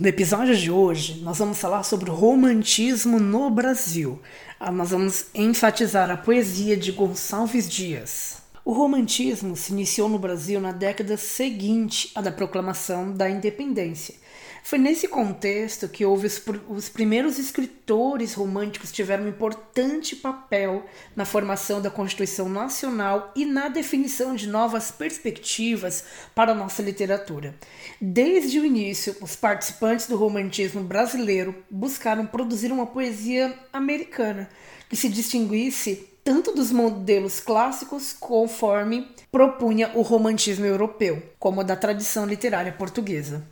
No episódio de hoje, nós vamos falar sobre o romantismo no Brasil. Ah, nós vamos enfatizar a poesia de Gonçalves Dias. O romantismo se iniciou no Brasil na década seguinte à da proclamação da independência foi nesse contexto que houve os, os, primeiros escritores românticos tiveram um importante papel na formação da Constituição Nacional e na definição de novas perspectivas para a nossa literatura. Desde o início, os participantes do romantismo brasileiro buscaram produzir uma poesia americana que se distinguisse tanto dos modelos clássicos conforme propunha o romantismo europeu, como da tradição literária portuguesa.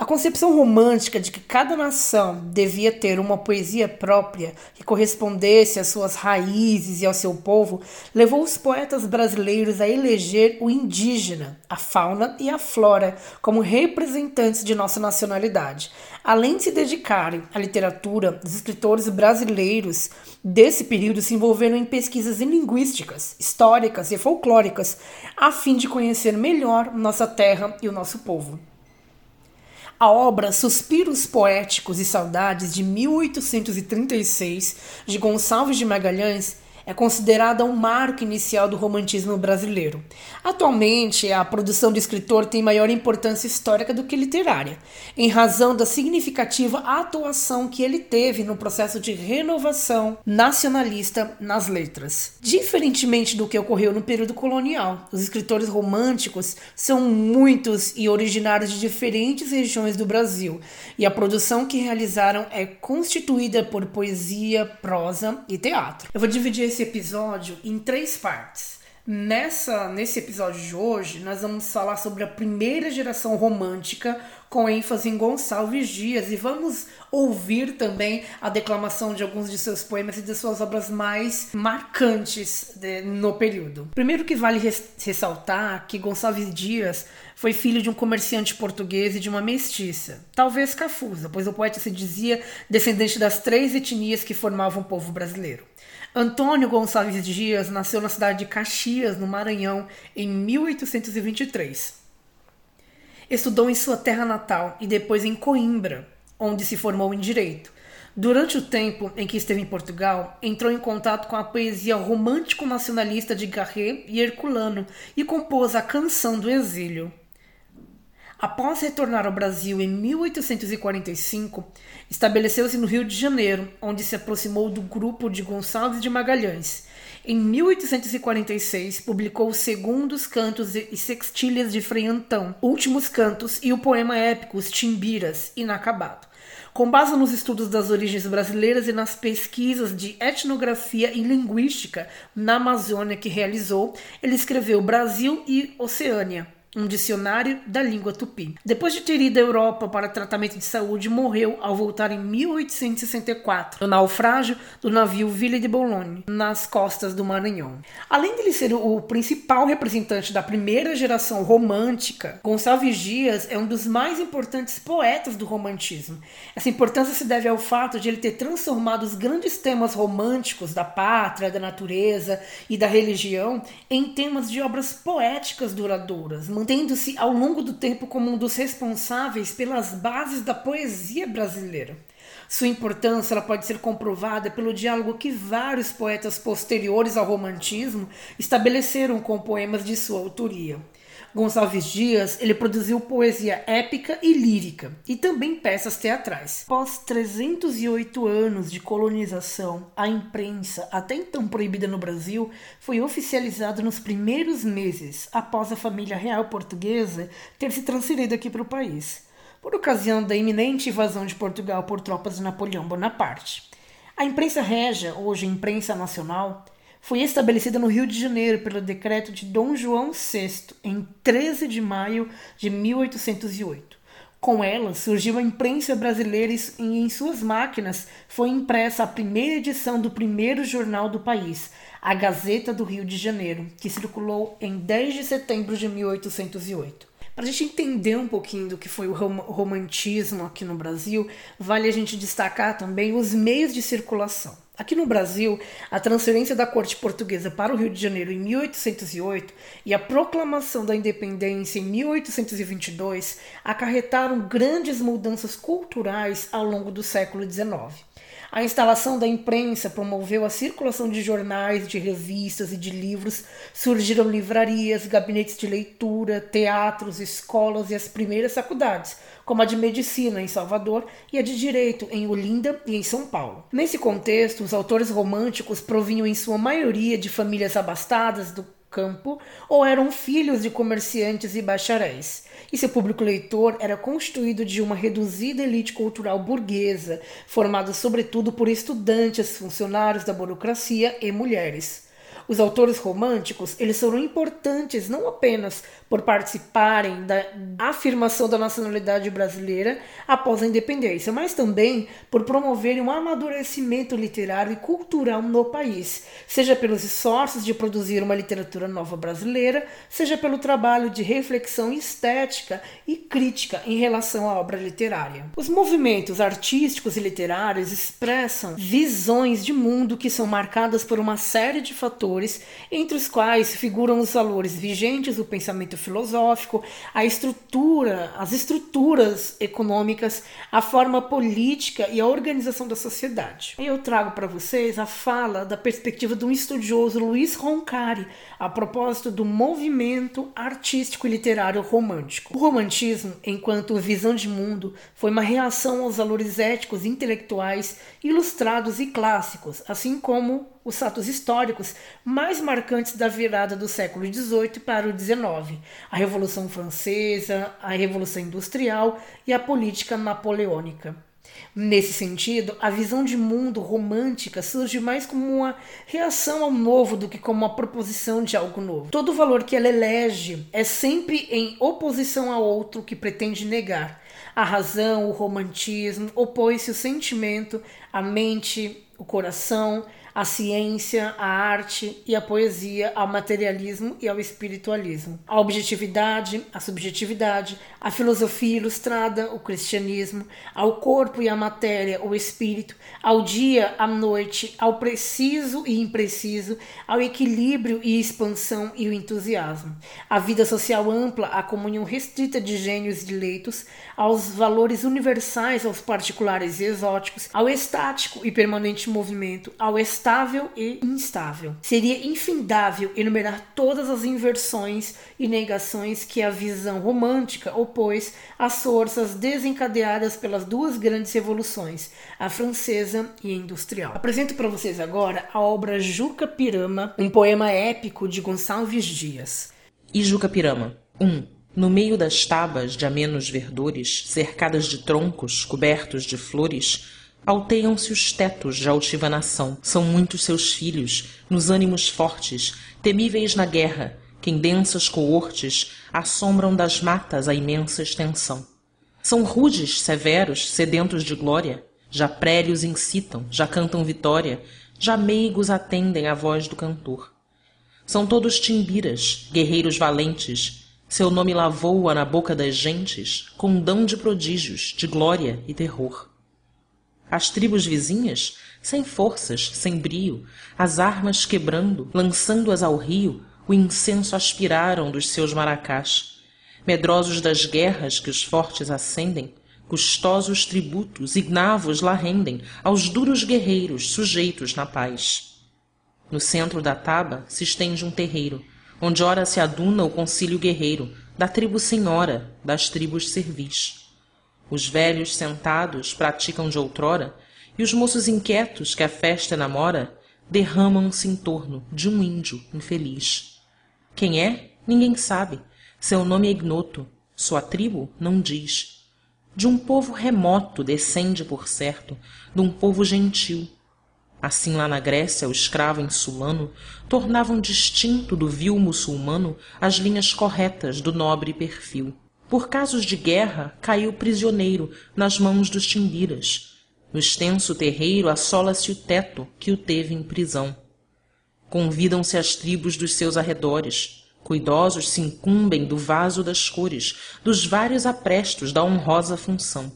A concepção romântica de que cada nação devia ter uma poesia própria que correspondesse às suas raízes e ao seu povo levou os poetas brasileiros a eleger o indígena, a fauna e a flora como representantes de nossa nacionalidade. Além de se dedicarem à literatura, os escritores brasileiros desse período se envolveram em pesquisas linguísticas, históricas e folclóricas, a fim de conhecer melhor nossa terra e o nosso povo. A obra Suspiros Poéticos e Saudades, de 1836, de Gonçalves de Magalhães, é considerada um marco inicial do romantismo brasileiro. Atualmente, a produção do escritor tem maior importância histórica do que literária, em razão da significativa atuação que ele teve no processo de renovação nacionalista nas letras. Diferentemente do que ocorreu no período colonial, os escritores românticos são muitos e originários de diferentes regiões do Brasil, e a produção que realizaram é constituída por poesia, prosa e teatro. Eu vou dividir esse episódio em três partes. Nessa, nesse episódio de hoje, nós vamos falar sobre a primeira geração romântica, com ênfase em Gonçalves Dias, e vamos ouvir também a declamação de alguns de seus poemas e de suas obras mais marcantes de, no período. Primeiro que vale res, ressaltar que Gonçalves Dias foi filho de um comerciante português e de uma mestiça, talvez cafusa, pois o poeta se dizia descendente das três etnias que formavam o povo brasileiro. Antônio Gonçalves Dias nasceu na cidade de Caxias, no Maranhão, em 1823. Estudou em sua terra natal e depois em Coimbra, onde se formou em direito. Durante o tempo em que esteve em Portugal, entrou em contato com a poesia romântico-nacionalista de Garret e Herculano e compôs a Canção do Exílio. Após retornar ao Brasil em 1845, estabeleceu-se no Rio de Janeiro, onde se aproximou do grupo de Gonçalves de Magalhães. Em 1846, publicou os Segundos Cantos e Sextilhas de Frei Antão, Últimos Cantos e o poema épico Os Timbiras, inacabado. Com base nos estudos das origens brasileiras e nas pesquisas de etnografia e linguística na Amazônia que realizou, ele escreveu Brasil e Oceânia, um dicionário da língua tupi. Depois de ter ido à Europa para tratamento de saúde, morreu ao voltar em 1864, no naufrágio do navio Ville de Boulogne, nas costas do Maranhão. Além de ele ser o principal representante da primeira geração romântica, Gonçalves Dias é um dos mais importantes poetas do romantismo. Essa importância se deve ao fato de ele ter transformado os grandes temas românticos da pátria, da natureza e da religião em temas de obras poéticas duradouras, mantendo-se ao longo do tempo como um dos responsáveis pelas bases da poesia brasileira. Sua importância ela pode ser comprovada pelo diálogo que vários poetas posteriores ao romantismo estabeleceram com poemas de sua autoria. Gonçalves Dias, ele produziu poesia épica e lírica e também peças teatrais. Após 308 anos de colonização, a imprensa, até então proibida no Brasil, foi oficializada nos primeiros meses após a família real portuguesa ter se transferido aqui para o país, por ocasião da iminente invasão de Portugal por tropas de Napoleão Bonaparte. A imprensa régia, hoje imprensa nacional, foi estabelecida no Rio de Janeiro pelo decreto de Dom João VI em 13 de maio de 1808. Com ela surgiu a imprensa brasileira e em suas máquinas foi impressa a primeira edição do primeiro jornal do país, a Gazeta do Rio de Janeiro, que circulou em 10 de setembro de 1808. Para a gente entender um pouquinho do que foi o romantismo aqui no Brasil, vale a gente destacar também os meios de circulação. Aqui no Brasil, a transferência da corte portuguesa para o Rio de Janeiro em 1808 e a proclamação da independência em 1822 acarretaram grandes mudanças culturais ao longo do século XIX. A instalação da imprensa promoveu a circulação de jornais, de revistas e de livros. Surgiram livrarias, gabinetes de leitura, teatros, escolas e as primeiras faculdades, como a de medicina em Salvador e a de direito em Olinda e em São Paulo. Nesse contexto, os autores românticos provinham em sua maioria de famílias abastadas do campo ou eram filhos de comerciantes e bacharéis e seu público leitor era constituído de uma reduzida elite cultural burguesa, formada sobretudo por estudantes, funcionários da burocracia e mulheres. Os autores românticos, eles foram importantes não apenas por participarem da afirmação da nacionalidade brasileira após a independência, mas também por promoverem um amadurecimento literário e cultural no país, seja pelos esforços de produzir uma literatura nova brasileira, seja pelo trabalho de reflexão estética e crítica em relação à obra literária. Os movimentos artísticos e literários expressam visões de mundo que são marcadas por uma série de fatores, entre os quais figuram os valores vigentes do pensamento filosófico, a estrutura, as estruturas econômicas, a forma política e a organização da sociedade. Eu trago para vocês a fala da perspectiva um estudioso Luiz Roncari a propósito do movimento artístico e literário romântico. O romantismo, enquanto visão de mundo, foi uma reação aos valores éticos, intelectuais, ilustrados e clássicos, assim como os fatos históricos mais marcantes da virada do século XVIII para o XIX, a Revolução Francesa, a Revolução Industrial e a política napoleônica. Nesse sentido, a visão de mundo romântica surge mais como uma reação ao novo do que como uma proposição de algo novo. Todo valor que ela elege é sempre em oposição a outro que pretende negar. A razão, o romantismo, opõe-se o sentimento, a mente, o coração, a ciência, a arte e a poesia ao materialismo e ao espiritualismo, a objetividade, a subjetividade, a filosofia ilustrada, o cristianismo, ao corpo e à matéria, o espírito, ao dia, à noite, ao preciso e impreciso, ao equilíbrio e expansão e o entusiasmo, a vida social ampla, a comunhão restrita de gênios e leitos, aos valores universais, aos particulares e exóticos, ao estático e permanente movimento, ao estável e instável. Seria infindável enumerar todas as inversões e negações que a visão romântica opôs às forças desencadeadas pelas duas grandes revoluções, a francesa e a industrial. Apresento para vocês agora a obra Juca Pirama, um poema épico de Gonçalves Dias. E Juca Pirama 1. Um. No meio das tabas de amenos verdores, cercadas de troncos, cobertos de flores, alteiam-se os tetos de altiva nação. São muitos seus filhos, nos ânimos fortes, temíveis na guerra, que em densas coortes assombram das matas a imensa extensão. São rudes, severos, sedentos de glória, já prélios incitam, já cantam vitória, já meigos atendem à voz do cantor. São todos timbiras, guerreiros valentes, seu nome lavou-a na boca das gentes condão de prodígios de glória e terror. As tribos vizinhas sem forças sem brio as armas quebrando lançando as ao rio o incenso aspiraram dos seus maracás. Medrosos das guerras que os fortes acendem custosos tributos ignavos lá rendem aos duros guerreiros sujeitos na paz. No centro da taba se estende um terreiro onde ora se aduna o concílio guerreiro da tribo senhora das tribos servis. Os velhos sentados praticam de outrora e os moços inquietos que a festa namora derramam se em torno de um índio infeliz. Quem é? Ninguém sabe. Seu nome é ignoto. Sua tribo não diz. De um povo remoto descende por certo dum povo gentil assim lá na grécia o escravo insulano tornavam distinto do vil muçulmano as linhas corretas do nobre perfil. Por casos de guerra caiu prisioneiro nas mãos dos timbiras no extenso terreiro assola se o teto que o teve em prisão. Convidam se as tribos dos seus arredores. Cuidosos se incumbem do vaso das cores dos vários aprestos da honrosa função.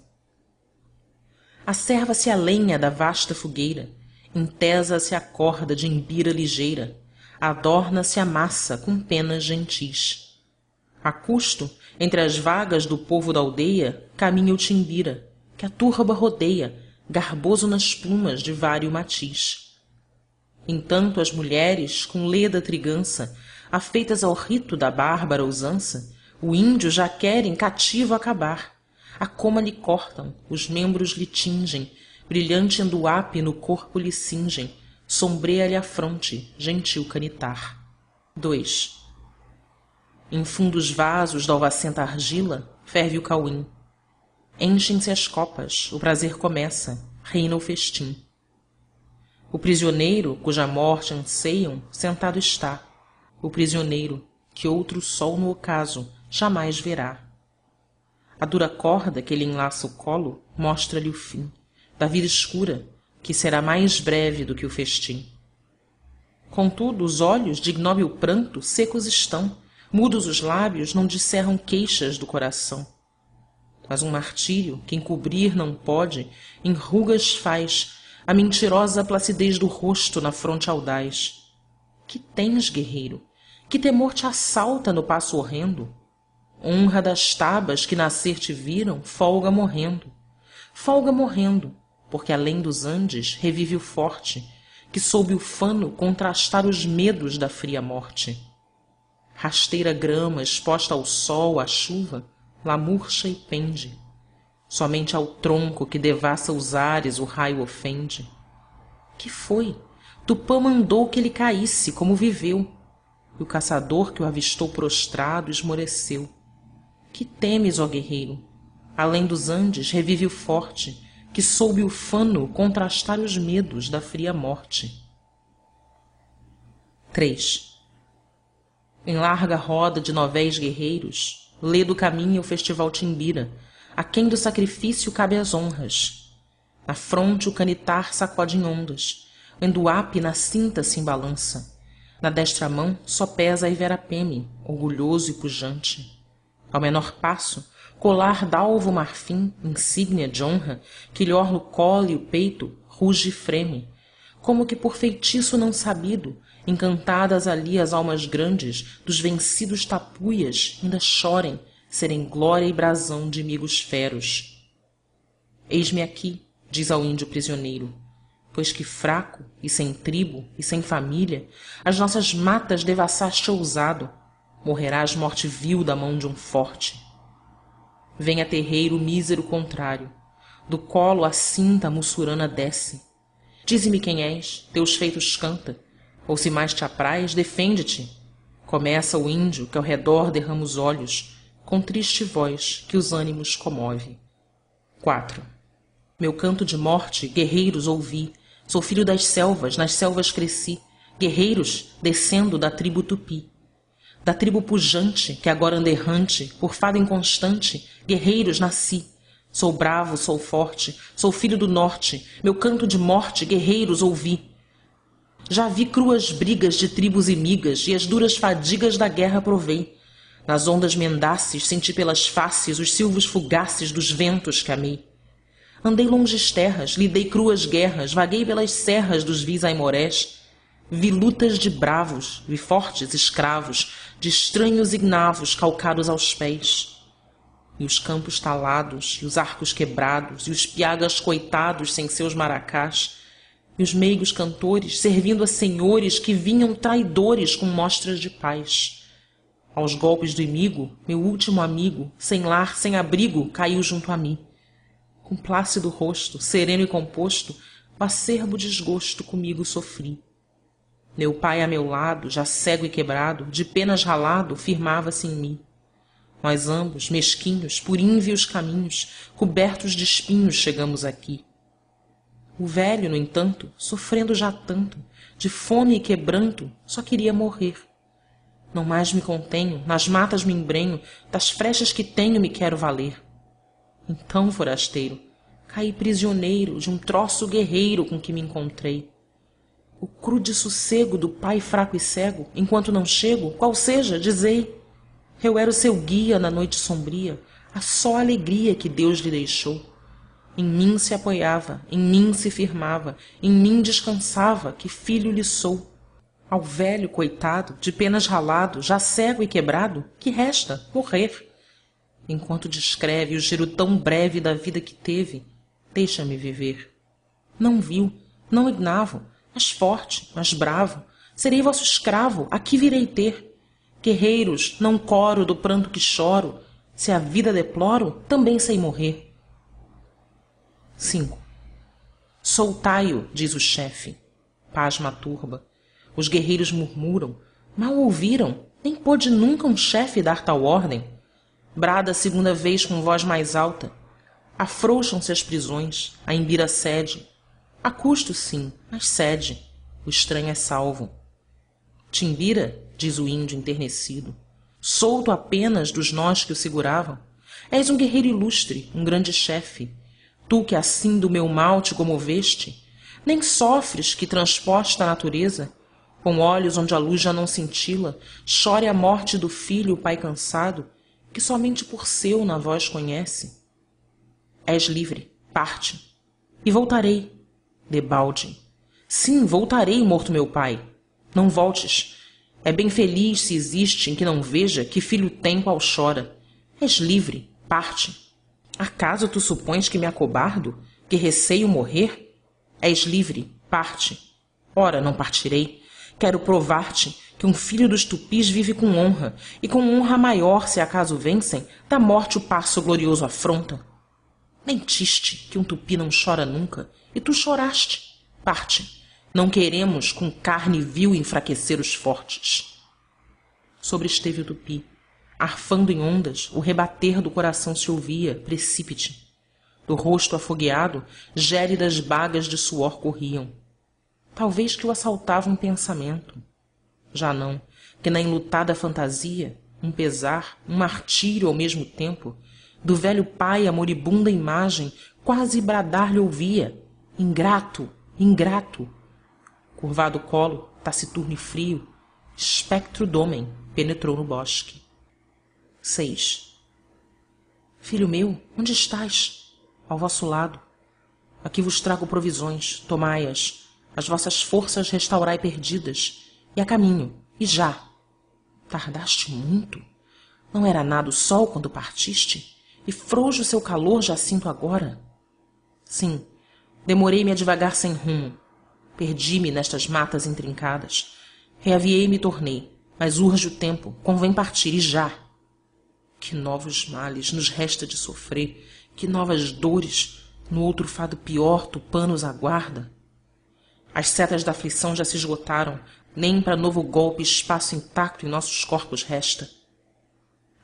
Acerva se a lenha da vasta fogueira entesa-se a corda de embira ligeira. Adorna-se a massa com penas gentis. A custo entre as vagas do povo da aldeia caminha o timbira que a turba rodeia garboso nas plumas de vário matiz. Entanto as mulheres com leda trigança afeitas ao rito da bárbara usança o índio já querem cativo acabar. A coma lhe cortam os membros lhe tingem brilhante enduape no corpo lhe cingem sombreia lhe a fronte gentil canitar. Em fundos vasos d'alvacenta argila ferve o cauim. Enchem se as copas o prazer começa reina o festim. O prisioneiro cuja morte anseiam sentado está. O prisioneiro que outro sol no ocaso jamais verá. A dura corda que lhe enlaça o colo mostra-lhe o fim da vida escura que será mais breve do que o festim. Contudo os olhos de ignóbil pranto secos estão mudos os lábios não disserram queixas do coração. Mas um martírio que encobrir não pode em rugas faz a mentirosa placidez do rosto na fronte audaz. Que tens guerreiro? Que temor te assalta no passo horrendo? Honra das tabas que nascer te viram folga morrendo. Folga morrendo porque além dos andes revive o forte que sob o fano contrastar os medos da fria morte. Rasteira grama exposta ao sol à chuva lá murcha e pende. Somente ao tronco que devassa os ares o raio ofende. Que foi? Tupã mandou que ele caísse como viveu. E o caçador que o avistou prostrado esmoreceu. Que temes ó guerreiro? Além dos andes revive o forte que soube o fano contrastar os medos da fria morte. Em larga roda de novéis guerreiros ledo caminha o festival timbira. A quem do sacrifício cabe as honras? Na fronte o canitar sacode em ondas. O enduape na cinta se embalança. Na destra mão só pesa a iverapeme orgulhoso e pujante. Ao menor passo colar d'alvo marfim insígnia de honra que lhe orla o colo e o peito ruge e freme. Como que por feitiço não sabido encantadas ali as almas grandes dos vencidos tapuias inda chorem serem glória e brasão de migos feros. Eis-me aqui diz ao índio prisioneiro pois que fraco e sem tribo e sem família as nossas matas devassaste ousado. Morrerás morte vil da mão de um forte vem a terreiro o mísero contrário. Do colo a cinta a mussurana desce. Dize-me quem és teus feitos canta. Ou se mais te apraz defende te começa o índio que ao redor derrama os olhos com triste voz que os ânimos comove. Meu canto de morte guerreiros ouvi. Sou filho das selvas nas selvas cresci. Guerreiros descendo da tribo tupi da tribo pujante que agora anda errante por fado inconstante guerreiros nasci. Sou bravo sou forte sou filho do norte. Meu canto de morte guerreiros ouvi. Já vi cruas brigas de tribos imigas e as duras fadigas da guerra provei. Nas ondas mendaces senti pelas faces os silvos fugaces dos ventos que amei. Andei longes terras lidei cruas guerras vaguei pelas serras dos vis aimorés vi lutas de bravos vi fortes escravos de estranhos ignavos calcados aos pés. E os campos talados e os arcos quebrados e os piagas coitados sem seus maracás. E os meigos cantores servindo a senhores que vinham traidores com mostras de paz. Aos golpes do imigo meu último amigo sem lar sem abrigo caiu junto a mim. Com plácido rosto sereno e composto o acerbo desgosto comigo sofri meu pai a meu lado já cego e quebrado de penas ralado firmava-se em mim. Nós ambos mesquinhos por ínvios caminhos cobertos de espinhos chegamos aqui. O velho no entanto sofrendo já tanto de fome e quebranto só queria morrer. Não mais me contenho nas matas me embrenho das frechas que tenho me quero valer. Então forasteiro caí prisioneiro de um troço guerreiro com que me encontrei o crude sossego do pai fraco e cego. Enquanto não chego qual seja dizei eu era o seu guia na noite sombria a só alegria que deus lhe deixou. Em mim se apoiava em mim se firmava em mim descansava que filho lhe sou. Ao velho coitado de penas ralado já cego e quebrado que resta morrer? Enquanto descreve o giro tão breve da vida que teve deixa-me viver. Não viu não ignavo mas forte mas bravo. Serei vosso escravo aqui virei ter? Guerreiros não coro do pranto que choro. Se a vida deploro também sei morrer. Soltai-o diz o chefe. Pasma a turba. Os guerreiros murmuram. Mal ouviram. Nem pôde nunca um chefe dar tal ordem. Brada a segunda vez com voz mais alta. Afrouxam se as prisões. A embira cede a custo sim mas cede. O estranho é salvo. Timbira diz o índio enternecido solto apenas dos nós que o seguravam. És um guerreiro ilustre um grande chefe. Tu que assim do meu mal te comoveste nem sofres que transposta a natureza. Com olhos onde a luz já não cintila chore a morte do filho o pai cansado que somente por seu na voz conhece. És livre parte. E voltarei debalde sim voltarei morto meu pai. Não voltes. É bem feliz se existe em que não veja que filho tem qual chora. És livre parte. Acaso tu supões que me acobardo que receio morrer? És livre parte. Ora não partirei. Quero provar-te que um filho dos tupis vive com honra e com honra maior se acaso vencem da morte o passo glorioso afronta mentiste que um tupi não chora nunca e tu choraste. Parte. Não queremos com carne vil enfraquecer os fortes. Sobresteve o tupi arfando em ondas o rebater do coração se ouvia precípite do rosto afogueado gélidas bagas de suor corriam. Talvez que o assaltava um pensamento. Já não que na enlutada fantasia um pesar um martírio ao mesmo tempo do velho pai a moribunda imagem quase bradar lhe ouvia ingrato ingrato. Curvado o colo taciturno e frio espectro d'homem penetrou no bosque. Filho meu onde estás? Ao vosso lado. Aqui vos trago provisões tomai as as vossas forças restaurai perdidas. E a caminho e já. Tardaste muito? Não era nada o sol quando partiste? E frouxo seu calor já sinto agora? Sim demorei me a divagar sem rumo. Perdi-me nestas matas intrincadas. Reaviei me tornei. Mas urge o tempo. Convém partir. E já. Que novos males nos resta de sofrer. Que novas dores. No outro fado pior tupã nos aguarda. As setas da aflição já se esgotaram. Nem para novo golpe espaço intacto em nossos corpos resta.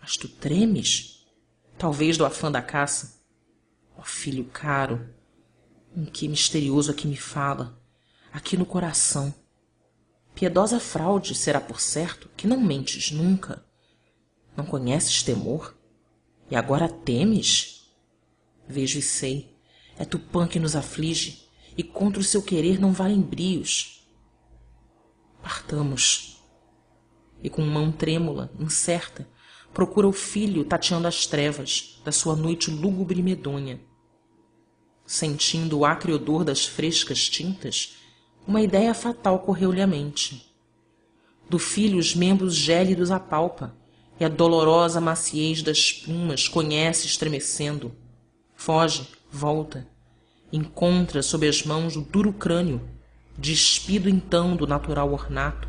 Mas tu tremes? Talvez do afã da caça. Ó filho caro em que misterioso aqui me fala. Aqui no coração. Piedosa fraude será por certo que não mentes nunca. Não conheces temor? E agora temes? Vejo e sei. É tupã que nos aflige e contra o seu querer não valem brios partamos. E com mão trêmula incerta procura o filho tateando as trevas da sua noite lúgubre e medonha sentindo o acre odor das frescas tintas uma idéia fatal correu-lhe à mente. Do filho os membros gélidos apalpa e a dolorosa maciez das plumas conhece estremecendo. Foge volta encontra sob as mãos o duro crânio despido então do natural ornato.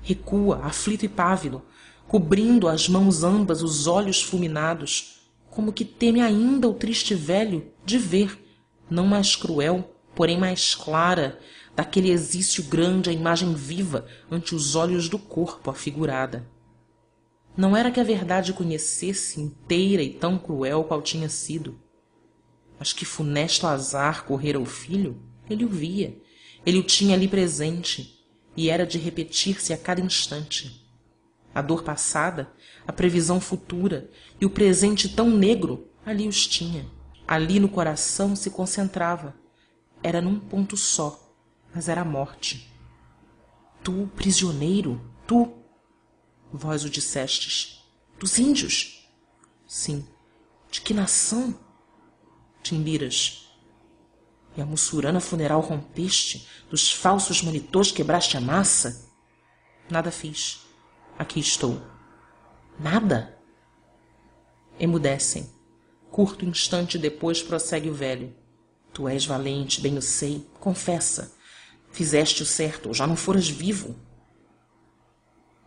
Recua aflito e pávido cobrindo às mãos ambas os olhos fulminados como que teme ainda o triste velho de ver não mais cruel porém mais clara daquele exício grande a imagem viva ante os olhos do corpo afigurada. Não era que a verdade conhecesse inteira e tão cruel qual tinha sido mas que funesto azar correra o filho ele o via ele o tinha ali presente e era de repetir-se a cada instante. A dor passada a previsão futura e o presente tão negro ali os tinha ali no coração se concentrava. Era num ponto só mas era a morte. Tu prisioneiro? Tu? Vós o dissestes. Dos índios? Sim. De que nação? Timbiras e a mussurana funeral rompeste? Dos falsos monitores quebraste a massa? Nada fiz. Aqui estou. Nada? Emudecem curto instante depois prossegue o velho. Tu és valente bem o sei confessa. Fizeste o certo ou já não foras vivo.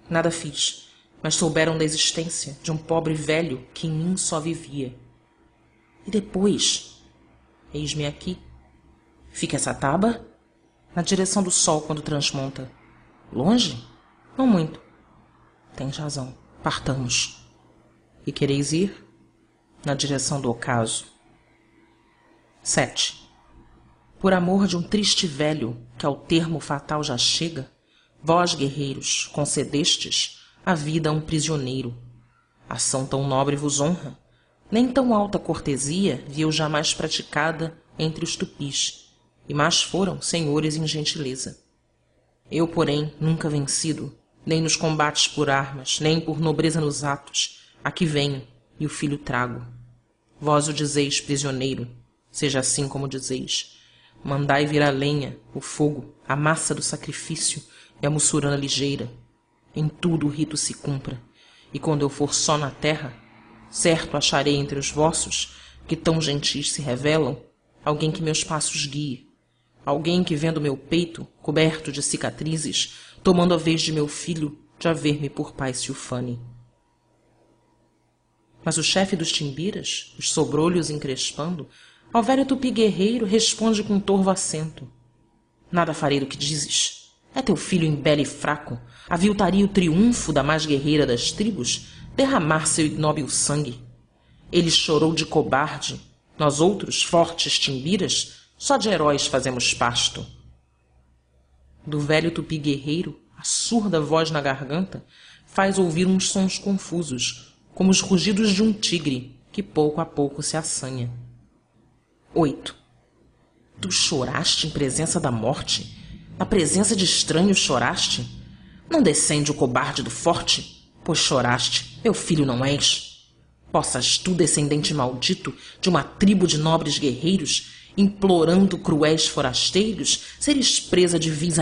Nada fiz mas souberam da existência de um pobre velho que em mim só vivia. E depois eis-me aqui. Fica essa taba na direção do sol quando transmonta. Longe? Não muito. Tens razão. Partamos. E quereis ir na direção do ocaso. Sete. Por amor de um triste velho que ao termo fatal já chega vós guerreiros concedestes a vida a um prisioneiro. Ação tão nobre vos honra nem tão alta cortesia vi eu jamais praticada entre os tupis e mais foram senhores em gentileza. Eu porém nunca vencido nem nos combates por armas nem por nobreza nos atos aqui venho e o filho trago. Vós o dizeis prisioneiro seja assim como dizeis. Mandai vir a lenha o fogo a massa do sacrifício e a mussurana ligeira. Em tudo o rito se cumpra. E quando eu for só na terra certo acharei entre os vossos que tão gentis se revelam alguém que meus passos guie. Alguém que vendo meu peito coberto de cicatrizes tomando a vez de meu filho de haver-me por pai Silfane mas o chefe dos timbiras os sobrolhos encrespando ao velho tupi guerreiro responde com torvo acento. Nada farei do que dizes. É teu filho embele e fraco. Aviltaria o triunfo da mais guerreira das tribos derramar seu ignóbil sangue. Ele chorou de cobarde. Nós outros fortes timbiras só de heróis fazemos pasto. Do velho tupi guerreiro a surda voz na garganta faz ouvir uns sons confusos como os rugidos de um tigre que pouco a pouco se assanha. Tu choraste em presença da morte? Na presença de estranhos choraste? Não descende o cobarde do forte? Pois choraste meu filho não és? Possas tu descendente maldito de uma tribo de nobres guerreiros implorando cruéis forasteiros seres presa de vis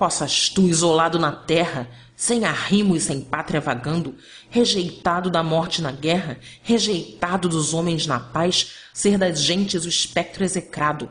possas tu isolado na terra sem arrimo e sem pátria vagando rejeitado da morte na guerra rejeitado dos homens na paz ser das gentes o espectro execrado.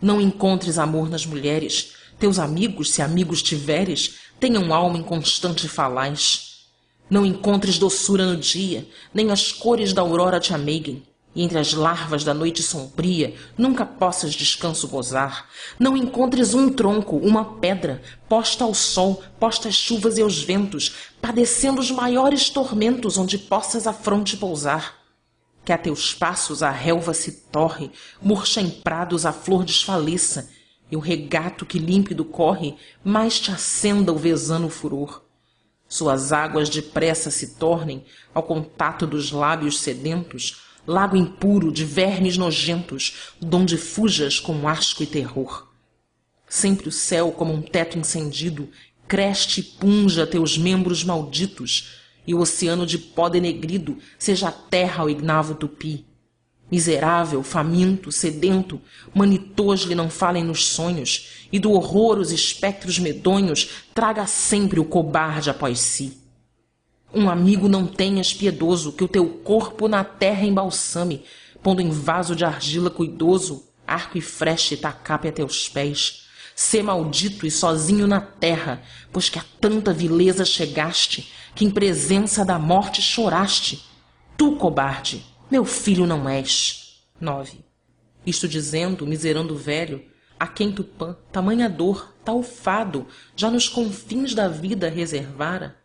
Não encontres amor nas mulheres. Teus amigos se amigos tiveres tenham alma inconstante e falaz. Não encontres doçura no dia nem as cores da aurora te ameiguem e entre as larvas da noite sombria nunca possas descanso gozar. Não encontres um tronco uma pedra posta ao sol posta às chuvas e aos ventos padecendo os maiores tormentos onde possas a fronte pousar. Que a teus passos a relva se torre murcha em prados a flor desfaleça e o regato que límpido corre mais te acenda o vesano furor. Suas águas depressa se tornem ao contato dos lábios sedentos lago impuro de vermes nojentos donde fujas com asco e terror. Sempre o céu como um teto incendido creste e punja teus membros malditos e o oceano de pó denegrido seja a terra ao ignavo tupi. Miserável faminto sedento manitôs lhe não falem nos sonhos e do horror os espectros medonhos traga sempre o cobarde após si um amigo não tenhas piedoso que o teu corpo na terra embalsame pondo em vaso de argila cuidoso arco e flecha e tacape a teus pés. Sê maldito e sozinho na terra pois que a tanta vileza chegaste que em presença da morte choraste. Tu cobarde meu filho não és. Isto dizendo o miserando velho a quem tupã tamanha dor tal fado já nos confins da vida reservara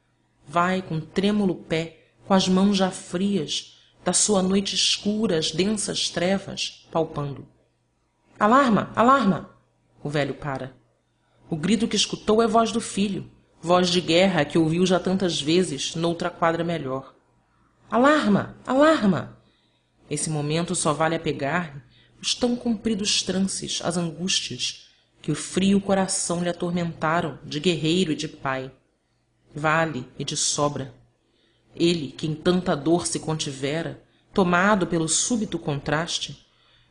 vai com trêmulo pé com as mãos já frias da sua noite escura as densas trevas palpando. Alarma alarma! O velho para. O grito que escutou é voz do filho voz de guerra que ouviu já tantas vezes noutra quadra melhor. Alarma alarma! Esse momento só vale apegar os tão compridos trances as angústias que o frio coração lhe atormentaram de guerreiro e de pai vale e de sobra. Ele que em tanta dor se contivera tomado pelo súbito contraste,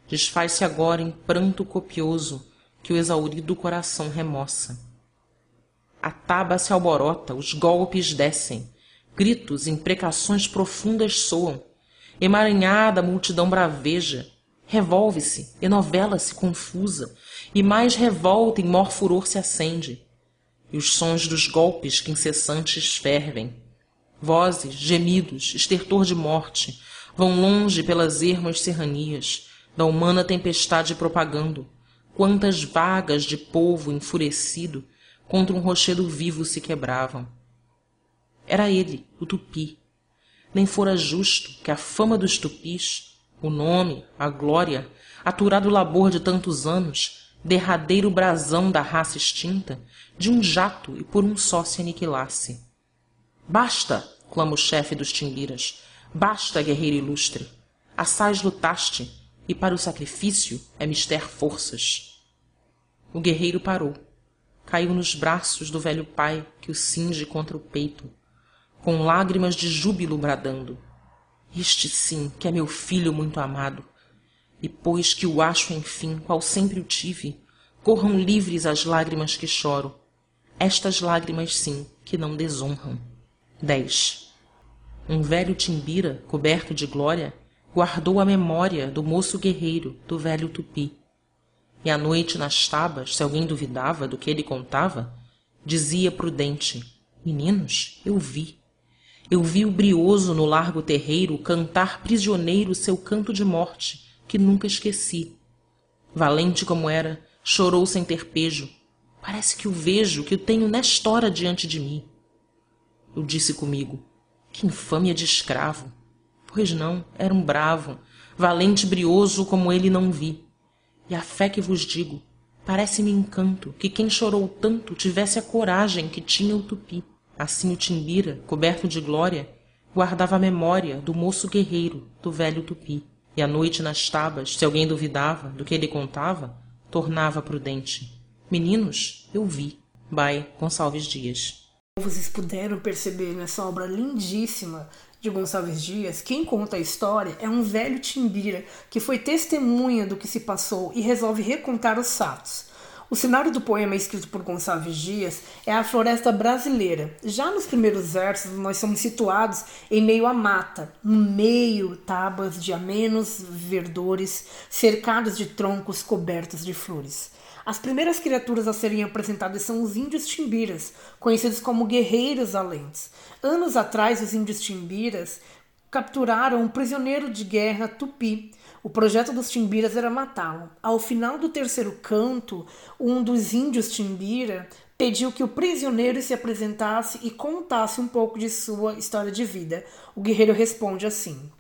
desfaz-se agora em pranto copioso que o exaurido coração remoça. A taba se alborota, os golpes descem, gritos e imprecações profundas soam, emaranhada a multidão braveja, revolve-se, enovela-se confusa, e mais revolta e mor furor se acende, e os sons dos golpes que incessantes fervem. Vozes, gemidos, estertor de morte, vão longe pelas ermas serranias, da humana tempestade propagando, quantas vagas de povo enfurecido contra um rochedo vivo se quebravam. Era ele, o tupi. Nem fora justo que a fama dos tupis, o nome, a glória, aturado labor de tantos anos, derradeiro brasão da raça extinta, de um jato e por um só se aniquilasse. Basta! clama o chefe dos timbiras. Basta, guerreiro ilustre! Assaz lutaste, e para o sacrifício é mister forças. O guerreiro parou. Caiu nos braços do velho pai que o cinge contra o peito, com lágrimas de júbilo bradando. Este sim que é meu filho muito amado. E pois que o acho enfim, qual sempre o tive, corram livres as lágrimas que choro, estas lágrimas sim que não desonram. 10. Um velho timbira, coberto de glória, guardou a memória do moço guerreiro, do velho tupi. E à noite nas tabas, se alguém duvidava do que ele contava, dizia prudente: Meninos, eu vi. Eu vi o brioso no largo terreiro cantar prisioneiro seu canto de morte, que nunca esqueci. Valente como era, chorou sem ter pejo, Parece que o vejo, que o tenho nesta hora diante de mim. Eu disse comigo, que infâmia de escravo. Pois não, era um bravo, valente brioso como ele não vi. E a fé que vos digo, parece-me encanto que quem chorou tanto tivesse a coragem que tinha o tupi. Assim o timbira, coberto de glória, guardava a memória do moço guerreiro, do velho tupi. E à noite nas tabas, se alguém duvidava do que ele contava, tornava prudente Meninos, eu vi. By Gonçalves Dias. Vocês puderam perceber nessa obra lindíssima de Gonçalves Dias, quem conta a história é um velho timbira que foi testemunha do que se passou e resolve recontar os fatos. O cenário do poema escrito por Gonçalves Dias é a floresta brasileira. Já nos primeiros versos, nós somos situados em meio à mata, no meio tabas de amenos verdores, cercados de troncos cobertos de flores. As primeiras criaturas a serem apresentadas são os índios timbiras, conhecidos como guerreiros alentes. Anos atrás, os índios timbiras capturaram um prisioneiro de guerra tupi. O projeto dos timbiras era matá-lo. Ao final do terceiro canto, um dos índios timbira pediu que o prisioneiro se apresentasse e contasse um pouco de sua história de vida. O guerreiro responde assim: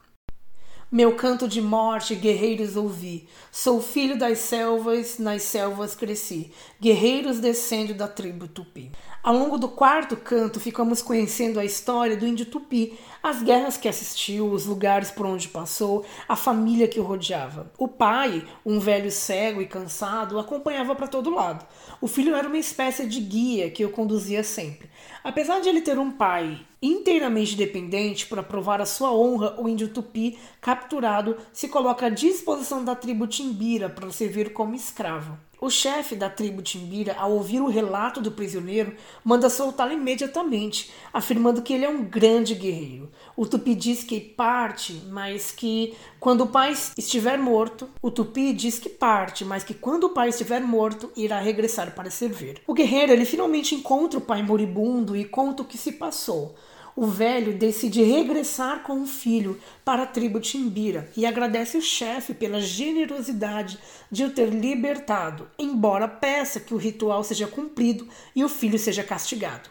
meu canto de morte, guerreiros ouvi. Sou filho das selvas, nas selvas cresci. Guerreiros descendo da tribo Tupi. Ao longo do quarto canto, ficamos conhecendo a história do índio Tupi, as guerras que assistiu, os lugares por onde passou, a família que o rodeava. O pai, um velho cego e cansado, o acompanhava para todo lado. O filho era uma espécie de guia que o conduzia sempre. Apesar de ele ter um pai inteiramente dependente para provar a sua honra, o índio Tupi, capturado, se coloca à disposição da tribo Timbira para servir como escravo. O chefe da tribo Timbira, ao ouvir o relato do prisioneiro, manda soltá-lo imediatamente, afirmando que ele é um grande guerreiro. O Tupi diz que parte, mas que quando o pai estiver morto, o Tupi diz que parte, mas que quando o pai estiver morto, irá regressar para servir. O guerreiro ele finalmente encontra o pai moribundo e conta o que se passou o velho decide regressar com o filho para a tribo Timbira e agradece o chefe pela generosidade de o ter libertado, embora peça que o ritual seja cumprido e o filho seja castigado.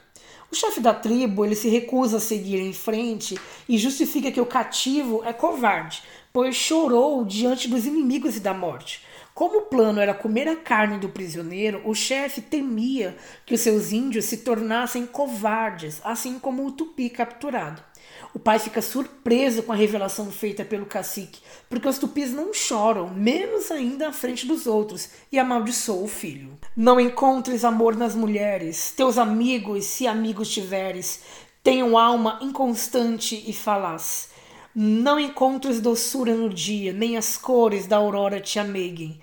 O chefe da tribo ele se recusa a seguir em frente e justifica que o cativo é covarde, pois chorou diante dos inimigos e da morte. Como o plano era comer a carne do prisioneiro, o chefe temia que os seus índios se tornassem covardes, assim como o tupi capturado. O pai fica surpreso com a revelação feita pelo cacique, porque os tupis não choram, menos ainda à frente dos outros, e amaldiçoa o filho. Não encontres amor nas mulheres, teus amigos, se amigos tiveres, tenham alma inconstante e falaz. Não encontres doçura no dia, nem as cores da aurora te ameiguem.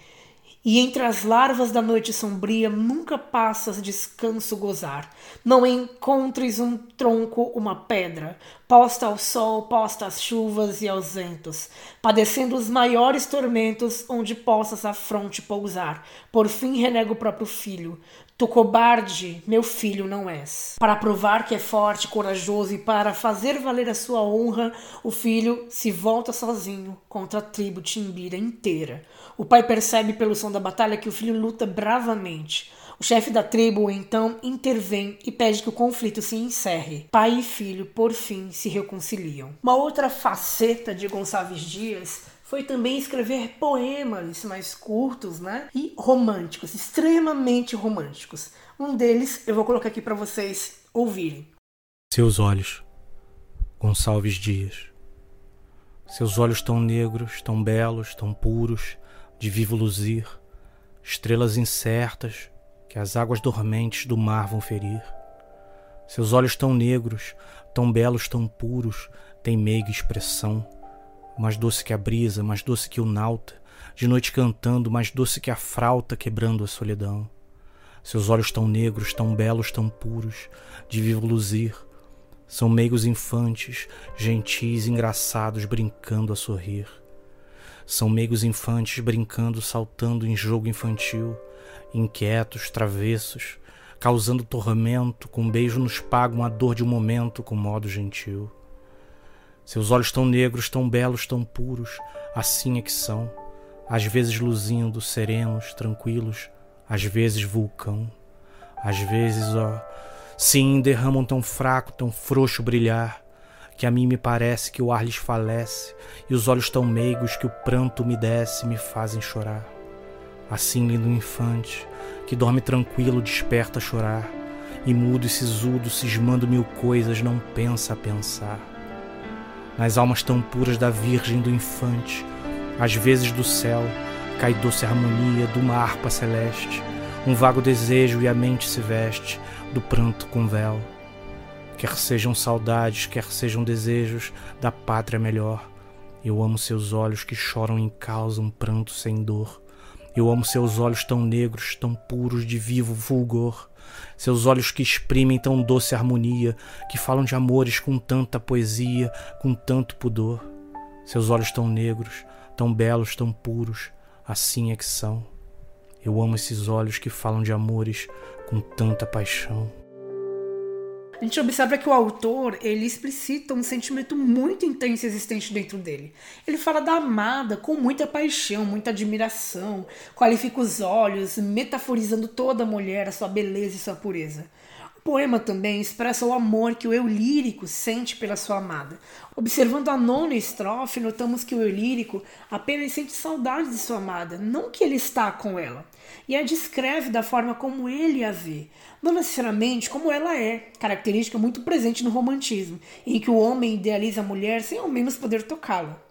E entre as larvas da noite sombria nunca passas descanso gozar. Não encontres um tronco, uma pedra, posta ao sol, posta às chuvas e aos ventos, padecendo os maiores tormentos, onde possas a fronte pousar. Por fim renega o próprio filho. Tu cobarde, meu filho não és. Para provar que é forte, corajoso e para fazer valer a sua honra, o filho se volta sozinho contra a tribo timbira inteira. O pai percebe pelo som da batalha que o filho luta bravamente. O chefe da tribo então intervém e pede que o conflito se encerre. Pai e filho, por fim, se reconciliam. Uma outra faceta de Gonçalves Dias foi também escrever poemas mais curtos, né? E românticos, extremamente românticos. Um deles eu vou colocar aqui para vocês ouvirem. Seus olhos, Gonçalves Dias. Seus olhos tão negros, tão belos, tão puros, de vivo luzir, estrelas incertas que as águas dormentes do mar vão ferir. Seus olhos tão negros, tão belos, tão puros, têm meiga expressão, mais doce que a brisa, mais doce que o nauta, de noite cantando, mais doce que a frauta quebrando a solidão. Seus olhos tão negros, tão belos, tão puros, de vivo luzir, são meigos infantes, gentis, engraçados, brincando a sorrir. São meigos infantes brincando, saltando em jogo infantil, inquietos, travessos, causando tormento, com um beijo nos pagam a dor de um momento com modo gentil. Seus olhos tão negros, tão belos, tão puros, assim é que são, às vezes luzindo, serenos, tranquilos, às vezes vulcão, às vezes, ó, sim, derramam tão fraco, tão frouxo brilhar, que a mim me parece que o ar lhes falece, e os olhos tão meigos que o pranto me desce me fazem chorar. Assim lindo infante, que dorme tranquilo, desperta a chorar, e mudo e sisudo, cismando mil coisas, não pensa a pensar. Nas almas tão puras da Virgem do Infante, às vezes do céu, cai doce harmonia de uma harpa celeste, um vago desejo e a mente se veste do pranto com véu Quer sejam saudades, quer sejam desejos da pátria melhor. Eu amo seus olhos que choram em causa um pranto sem dor. Eu amo seus olhos tão negros, tão puros de vivo fulgor. Seus olhos que exprimem tão doce harmonia, que falam de amores com tanta poesia, com tanto pudor. Seus olhos tão negros, tão belos, tão puros, assim é que são. Eu amo esses olhos que falam de amores com tanta paixão a gente observa que o autor ele explicita um sentimento muito intenso existente dentro dele. Ele fala da amada com muita paixão, muita admiração, qualifica os olhos, metaforizando toda a mulher, a sua beleza e sua pureza. Poema também expressa o amor que o eu lírico sente pela sua amada. Observando a nona estrofe, notamos que o eu lírico apenas sente saudade de sua amada, não que ele está com ela. E a descreve da forma como ele a vê, não necessariamente como ela é, característica muito presente no romantismo, em que o homem idealiza a mulher sem ao menos poder tocá-la.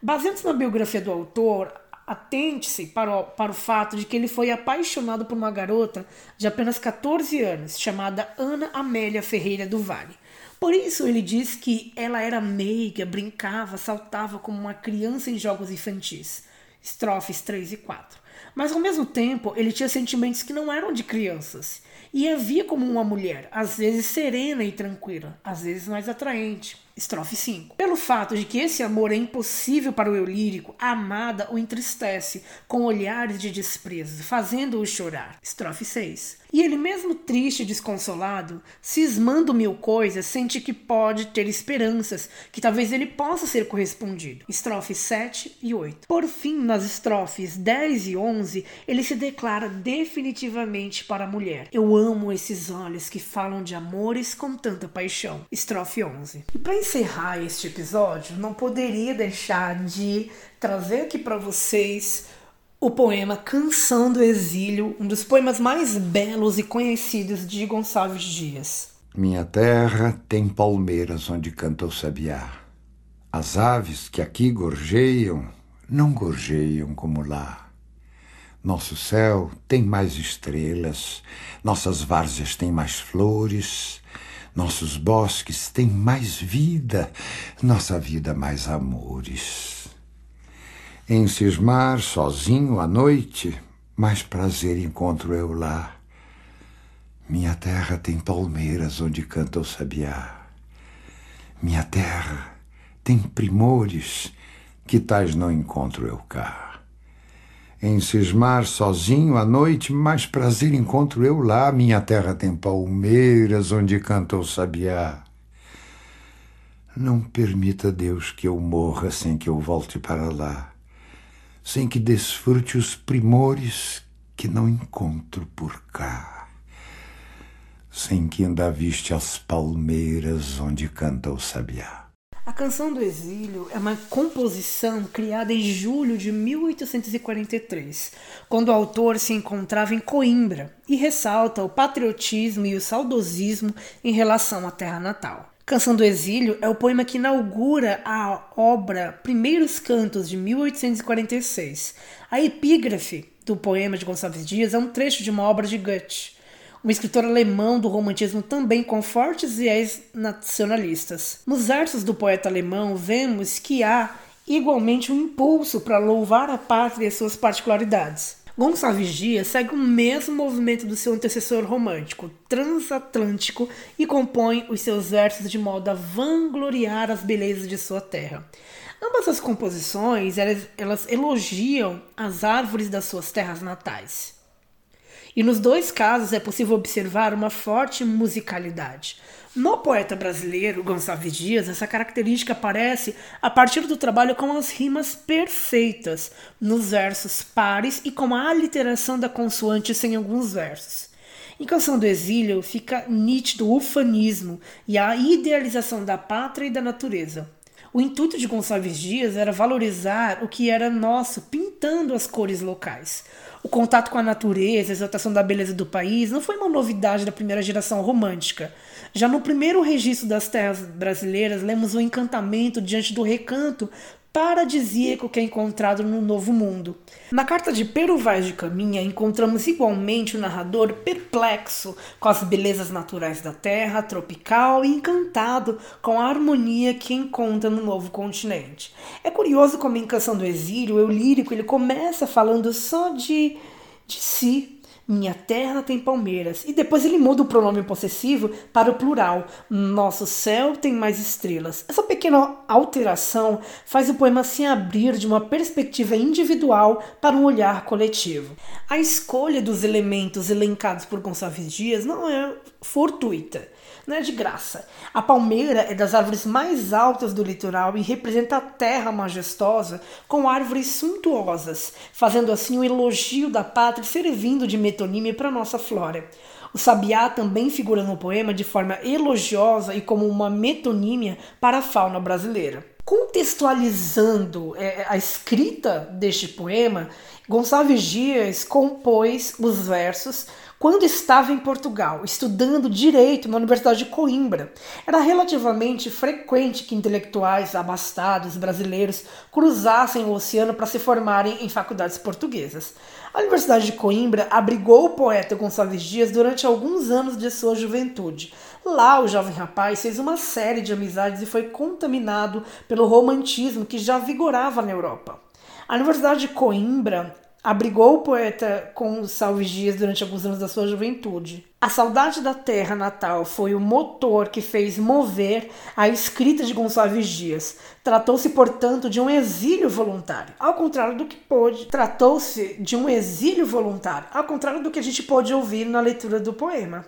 Baseando-se na biografia do autor, atente-se para, para o fato de que ele foi apaixonado por uma garota de apenas 14 anos, chamada Ana Amélia Ferreira do Vale. Por isso ele diz que ela era meiga, brincava, saltava como uma criança em jogos infantis. Estrofes 3 e 4. Mas ao mesmo tempo, ele tinha sentimentos que não eram de crianças e via como uma mulher, às vezes serena e tranquila, às vezes mais atraente. Estrofe 5. Pelo fato de que esse amor é impossível para o eu lírico, a amada o entristece com olhares de desprezo, fazendo-o chorar. Estrofe 6. E ele, mesmo triste e desconsolado, cismando mil coisas, sente que pode ter esperanças, que talvez ele possa ser correspondido. Estrofes 7 e 8. Por fim, nas estrofes 10 e 11, ele se declara definitivamente para a mulher: Eu amo esses olhos que falam de amores com tanta paixão. Estrofe 11. E para encerrar este episódio, não poderia deixar de trazer aqui para vocês o poema Canção do Exílio, um dos poemas mais belos e conhecidos de Gonçalves Dias. Minha terra tem palmeiras onde canta o sabiá. As aves que aqui gorjeiam não gorjeiam como lá. Nosso céu tem mais estrelas, nossas várzeas têm mais flores, Nossos bosques têm mais vida, nossa vida mais amores. Em cismar sozinho à noite, mais prazer encontro eu lá. Minha terra tem palmeiras onde canta o sabiá. Minha terra tem primores que tais não encontro eu cá. Em cismar sozinho à noite, mais prazer encontro eu lá. Minha terra tem palmeiras onde canta o sabiá. Não permita, Deus, que eu morra sem que eu volte para lá, sem que desfrute os primores que não encontro por cá, sem que ainda viste as palmeiras onde canta o sabiá. A Canção do Exílio é uma composição criada em julho de 1843, quando o autor se encontrava em Coimbra e ressalta o patriotismo e o saudosismo em relação à terra natal. Canção do Exílio é o poema que inaugura a obra Primeiros Cantos de 1846. A epígrafe do poema de Gonçalves Dias é um trecho de uma obra de Goethe um escritor alemão do romantismo também com fortes viés nacionalistas. Nos versos do poeta alemão, vemos que há igualmente um impulso para louvar a pátria e suas particularidades. Gonçalves Dias segue o mesmo movimento do seu antecessor romântico, transatlântico, e compõe os seus versos de modo a vangloriar as belezas de sua terra. Ambas as composições elas, elas elogiam as árvores das suas terras natais. E nos dois casos é possível observar uma forte musicalidade. No poeta brasileiro Gonçalves Dias, essa característica aparece a partir do trabalho com as rimas perfeitas, nos versos pares e com a aliteração da consoante em alguns versos. Em Canção do Exílio fica nítido o ufanismo e a idealização da pátria e da natureza. O intuito de Gonçalves Dias era valorizar o que era nosso, pintando as cores locais. O contato com a natureza, a exaltação da beleza do país, não foi uma novidade da primeira geração romântica. Já no primeiro registro das terras brasileiras, lemos o encantamento diante do recanto paradisíaco que é encontrado no Novo Mundo. Na carta de Pero Vaz de Caminha, encontramos igualmente o narrador perplexo com as belezas naturais da terra tropical e encantado com a harmonia que encontra no novo continente. É curioso como em Canção do Exílio, o lírico ele começa falando só de, de si, minha terra tem palmeiras. E depois ele muda o pronome possessivo para o plural. Nosso céu tem mais estrelas. Essa pequena alteração faz o poema se abrir de uma perspectiva individual para um olhar coletivo. A escolha dos elementos elencados por Gonçalves Dias não é fortuita não é de graça. A palmeira é das árvores mais altas do litoral e representa a terra majestosa com árvores suntuosas, fazendo assim o um elogio da pátria servindo de metonímia para nossa flora. O sabiá também figura no poema de forma elogiosa e como uma metonímia para a fauna brasileira. Contextualizando é, a escrita deste poema, Gonçalves Dias compôs os versos quando estava em Portugal, estudando direito na Universidade de Coimbra, era relativamente frequente que intelectuais abastados brasileiros cruzassem o oceano para se formarem em faculdades portuguesas. A Universidade de Coimbra abrigou o poeta Gonçalves Dias durante alguns anos de sua juventude. Lá, o jovem rapaz fez uma série de amizades e foi contaminado pelo romantismo que já vigorava na Europa. A Universidade de Coimbra abrigou o poeta com Salves Dias durante alguns anos da sua juventude. A saudade da terra natal foi o motor que fez mover a escrita de Gonçalves Dias. Tratou-se, portanto, de um exílio voluntário, ao contrário do que pôde. Tratou-se de um exílio voluntário, ao contrário do que a gente pôde ouvir na leitura do poema.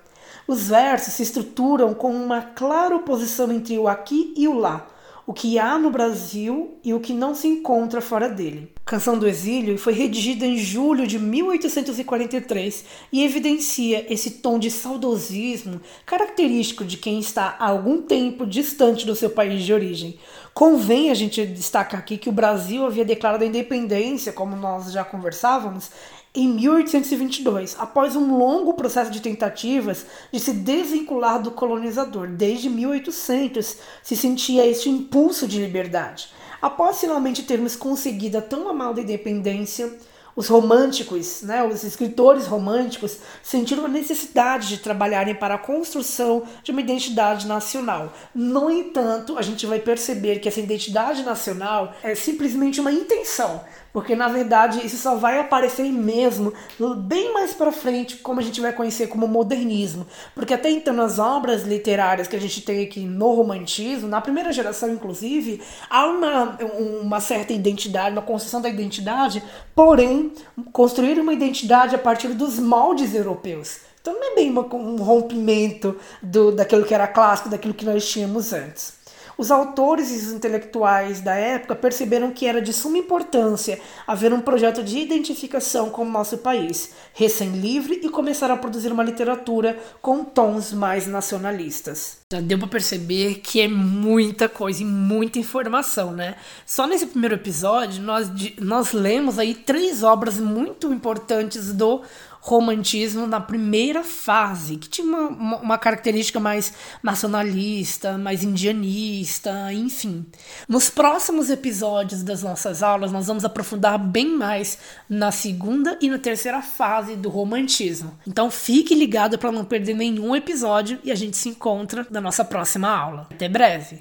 Os versos se estruturam com uma clara oposição entre o aqui e o lá o que há no Brasil e o que não se encontra fora dele. Canção do Exílio foi redigida em julho de 1843 e evidencia esse tom de saudosismo característico de quem está há algum tempo distante do seu país de origem. Convém a gente destacar aqui que o Brasil havia declarado a independência, como nós já conversávamos, em 1822, após um longo processo de tentativas de se desvincular do colonizador. Desde 1800 se sentia este impulso de liberdade. Após finalmente termos conseguido a tão amada independência, Os românticos, né, os escritores românticos, sentiram a necessidade de trabalharem para a construção de uma identidade nacional. No entanto, a gente vai perceber que essa identidade nacional é simplesmente uma intenção, porque na verdade isso só vai aparecer mesmo bem mais para frente, como a gente vai conhecer como modernismo, porque até então nas obras literárias que a gente tem aqui no romantismo, na primeira geração inclusive, há uma, uma certa identidade, uma construção da identidade, porém construir uma identidade a partir dos moldes europeus. Então não é bem uma, um rompimento do, daquilo que era clássico, daquilo que nós tínhamos antes. Os autores e os intelectuais da época perceberam que era de suma importância haver um projeto de identificação com o nosso país, recém-livre, e começaram a produzir uma literatura com tons mais nacionalistas. Já deu para perceber que é muita coisa e muita informação, né? Só nesse primeiro episódio nós, nós lemos aí três obras muito importantes do romantismo na primeira fase, que tinha uma, uma, característica mais nacionalista, mais indianista, enfim. Nos próximos episódios das nossas aulas, nós vamos aprofundar bem mais na segunda e na terceira fase do romantismo. Então fique ligado para não perder nenhum episódio e a gente se encontra na nossa próxima aula. Até breve!